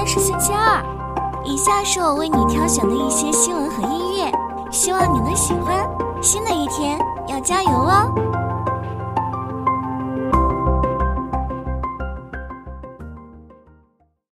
天是星期二，以下是我为你挑选的一些新闻和音乐，希望你能喜欢。新的一天要加油哦！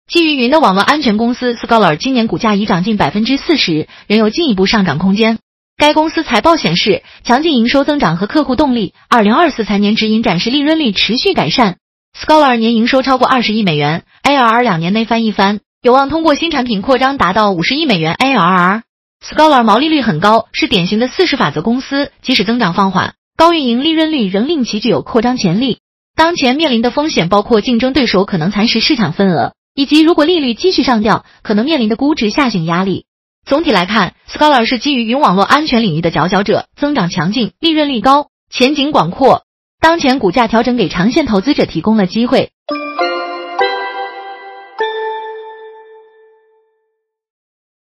基于云的网络安全公司 Scholar 今年股价已涨近百分之四十，仍有进一步上涨空间。该公司财报显示，强劲营收增长和客户动力，二零二四财年指引展示利润率持续改善。Scholar 年营收超过二十亿美元，ARR 两年内翻一番，有望通过新产品扩张达到五十亿美元 ARR。Scholar 毛利率很高，是典型的四十法则公司，即使增长放缓，高运营利润率仍令其具有扩张潜力。当前面临的风险包括竞争对手可能蚕食市场份额，以及如果利率继续上调，可能面临的估值下行压力。总体来看，Scholar 是基于云网络安全领域的佼佼者，增长强劲，利润率高，前景广阔。当前股价调整给长线投资者提供了机会。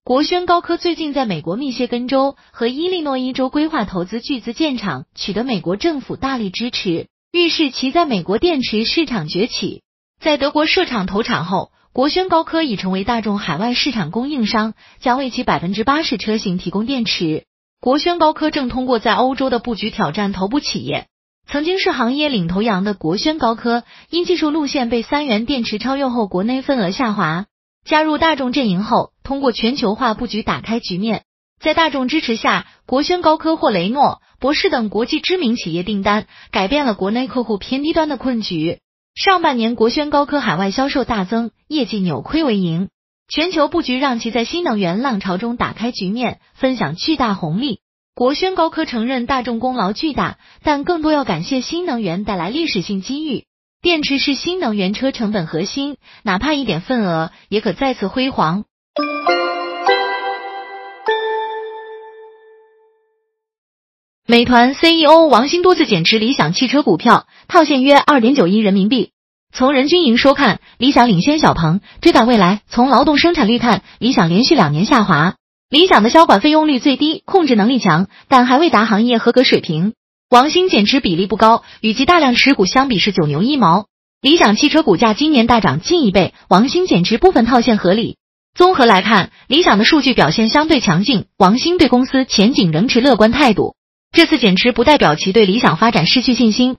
国轩高科最近在美国密歇根州和伊利诺伊州规划投资巨资建厂，取得美国政府大力支持，预示其在美国电池市场崛起。在德国设厂投产后。国轩高科已成为大众海外市场供应商，将为其百分之八十车型提供电池。国轩高科正通过在欧洲的布局挑战头部企业。曾经是行业领头羊的国轩高科，因技术路线被三元电池超越后，国内份额下滑。加入大众阵营后，通过全球化布局打开局面。在大众支持下，国轩高科获雷诺、博世等国际知名企业订单，改变了国内客户偏低端的困局。上半年，国轩高科海外销售大增，业绩扭亏为盈。全球布局让其在新能源浪潮中打开局面，分享巨大红利。国轩高科承认大众功劳巨大，但更多要感谢新能源带来历史性机遇。电池是新能源车成本核心，哪怕一点份额，也可再次辉煌。美团 CEO 王兴多次减持理想汽车股票，套现约二点九亿人民币。从人均营收看，理想领先小鹏，追赶未来。从劳动生产率看，理想连续两年下滑。理想的销管费用率最低，控制能力强，但还未达行业合格水平。王兴减持比例不高，与其大量持股相比是九牛一毛。理想汽车股价今年大涨近一倍，王兴减持部分套现合理。综合来看，理想的数据表现相对强劲，王兴对公司前景仍持乐观态度。这次减持不代表其对理想发展失去信心。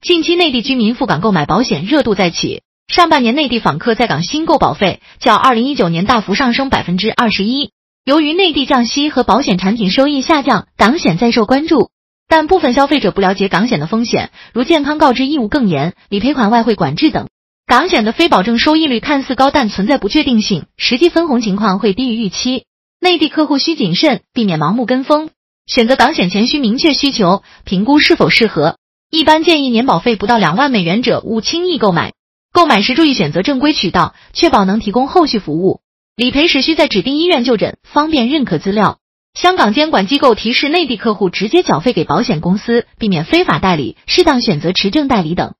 近期内地居民赴港购买保险热度再起，上半年内地访客在港新购保费较二零一九年大幅上升百分之二十一。由于内地降息和保险产品收益下降，港险再受关注，但部分消费者不了解港险的风险，如健康告知义务更严、理赔款外汇管制等。港险的非保证收益率看似高，但存在不确定性，实际分红情况会低于预期。内地客户需谨慎，避免盲目跟风。选择港险前需明确需求，评估是否适合。一般建议年保费不到两万美元者勿轻易购买。购买时注意选择正规渠道，确保能提供后续服务。理赔时需在指定医院就诊，方便认可资料。香港监管机构提示内地客户直接缴费给保险公司，避免非法代理，适当选择持证代理等。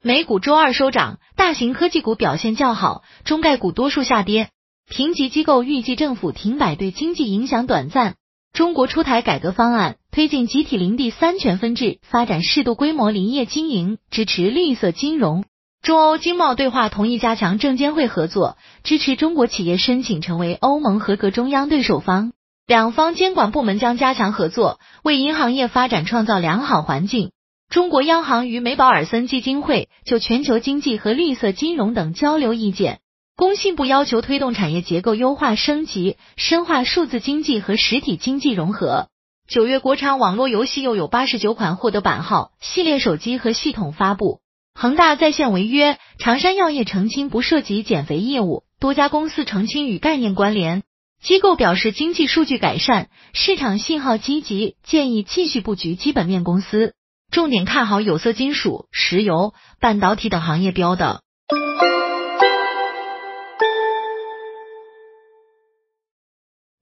美股周二收涨，大型科技股表现较好，中概股多数下跌。评级机构预计政府停摆对经济影响短暂。中国出台改革方案，推进集体林地三权分置，发展适度规模林业经营，支持绿色金融。中欧经贸对话同意加强证监会合作，支持中国企业申请成为欧盟合格中央对手方。两方监管部门将加强合作，为银行业发展创造良好环境。中国央行与美保尔森基金会就全球经济和绿色金融等交流意见。工信部要求推动产业结构优化升级，深化数字经济和实体经济融合。九月，国产网络游戏又有八十九款获得版号，系列手机和系统发布。恒大在线违约，长山药业澄清不涉及减肥业务，多家公司澄清与概念关联。机构表示经济数据改善，市场信号积极，建议继续布局基本面公司。重点看好有色金属、石油、半导体等行业标的。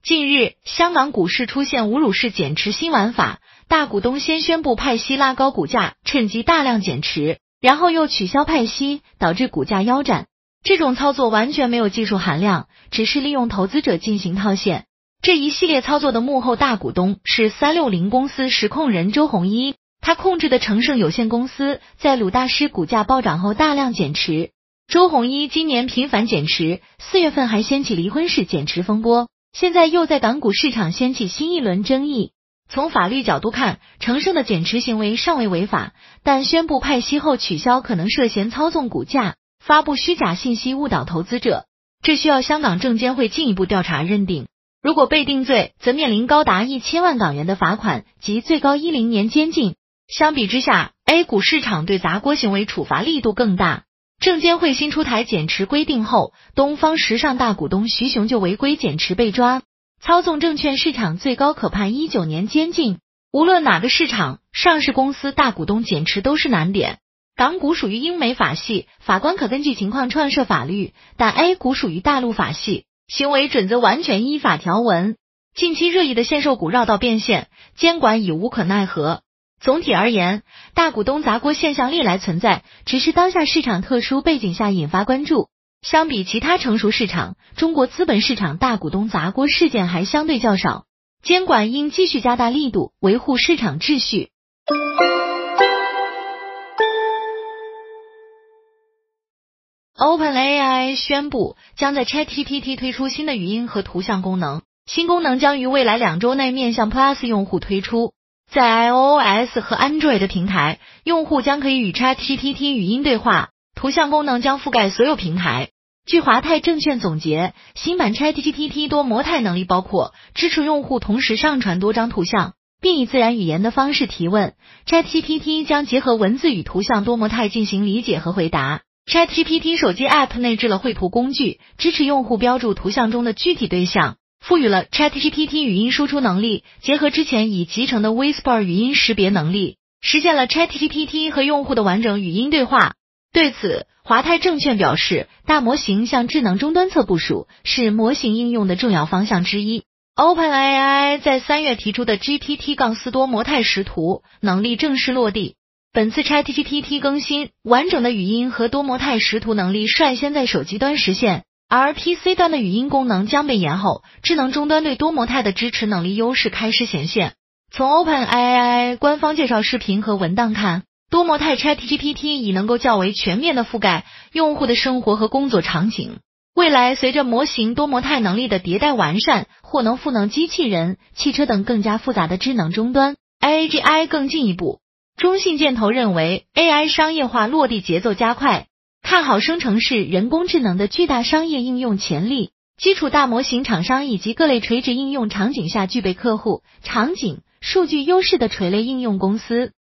近日，香港股市出现侮辱式减持新玩法，大股东先宣布派息拉高股价，趁机大量减持，然后又取消派息，导致股价腰斩。这种操作完全没有技术含量，只是利用投资者进行套现。这一系列操作的幕后大股东是三六零公司实控人周鸿祎，他控制的成盛有限公司在鲁大师股价暴涨后大量减持。周鸿祎今年频繁减持，四月份还掀起离婚式减持风波，现在又在港股市场掀起新一轮争议。从法律角度看，成盛的减持行为尚未违法，但宣布派息后取消，可能涉嫌操纵股价、发布虚假信息误导投资者，这需要香港证监会进一步调查认定。如果被定罪，则面临高达一千万港元的罚款及最高一零年监禁。相比之下，A 股市场对砸锅行为处罚力度更大。证监会新出台减持规定后，东方时尚大股东徐雄就违规减持被抓。操纵证券市场最高可判一九年监禁。无论哪个市场，上市公司大股东减持都是难点。港股属于英美法系，法官可根据情况创设法律，但 A 股属于大陆法系，行为准则完全依法条文。近期热议的限售股绕道变现，监管已无可奈何。总体而言，大股东砸锅现象历来存在，只是当下市场特殊背景下引发关注。相比其他成熟市场，中国资本市场大股东砸锅事件还相对较少，监管应继续加大力度，维护市场秩序。OpenAI 宣布将在 ChatGPT 推出新的语音和图像功能，新功能将于未来两周内面向 Plus 用户推出，在 iOS 和 Android 的平台，用户将可以与 ChatGPT 语音对话。图像功能将覆盖所有平台。据华泰证券总结，新版 ChatGPT 多模态能力包括支持用户同时上传多张图像，并以自然语言的方式提问。ChatGPT 将结合文字与图像多模态进行理解和回答。ChatGPT 手机 App 内置了绘图工具，支持用户标注图像中的具体对象，赋予了 ChatGPT 语音输出能力，结合之前已集成的 Whisper 语音识别能力，实现了 ChatGPT 和用户的完整语音对话。对此，华泰证券表示，大模型向智能终端侧部署是模型应用的重要方向之一。OpenAI 在三月提出的 GPT- 杠四多模态识图能力正式落地。本次 ChatGPT 更新，完整的语音和多模态识图能力率先在手机端实现，而 PC 端的语音功能将被延后。智能终端对多模态的支持能力优势开始显现。从 OpenAI 官方介绍视频和文档看。多模态 ChatGPT 已能够较为全面的覆盖用户的生活和工作场景。未来，随着模型多模态能力的迭代完善，或能赋能机器人、汽车等更加复杂的智能终端，AGI 更进一步。中信建投认为，AI 商业化落地节奏加快，看好生成式人工智能的巨大商业应用潜力。基础大模型厂商以及各类垂直应用场景下具备客户场景、数据优势的垂类应用公司。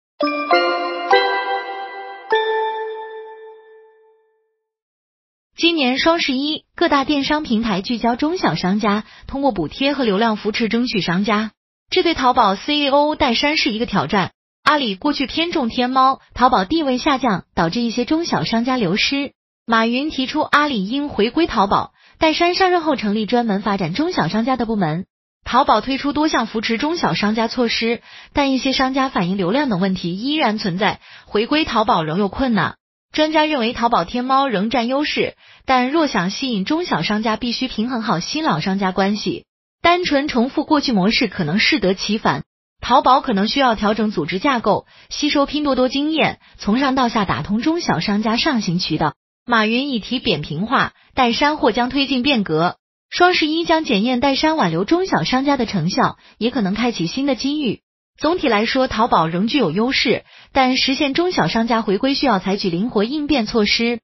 今年双十一，各大电商平台聚焦中小商家，通过补贴和流量扶持争取商家。这对淘宝 CEO 戴珊是一个挑战。阿里过去偏重天猫，淘宝地位下降，导致一些中小商家流失。马云提出阿里应回归淘宝。戴珊上任后成立专门发展中小商家的部门。淘宝推出多项扶持中小商家措施，但一些商家反映流量等问题依然存在，回归淘宝仍有困难。专家认为，淘宝、天猫仍占优势，但若想吸引中小商家，必须平衡好新老商家关系。单纯重复过去模式可能适得其反。淘宝可能需要调整组织架构，吸收拼多多经验，从上到下打通中小商家上行渠道。马云已提扁平化，戴珊或将推进变革。双十一将检验戴珊挽留中小商家的成效，也可能开启新的机遇。总体来说，淘宝仍具有优势，但实现中小商家回归需要采取灵活应变措施。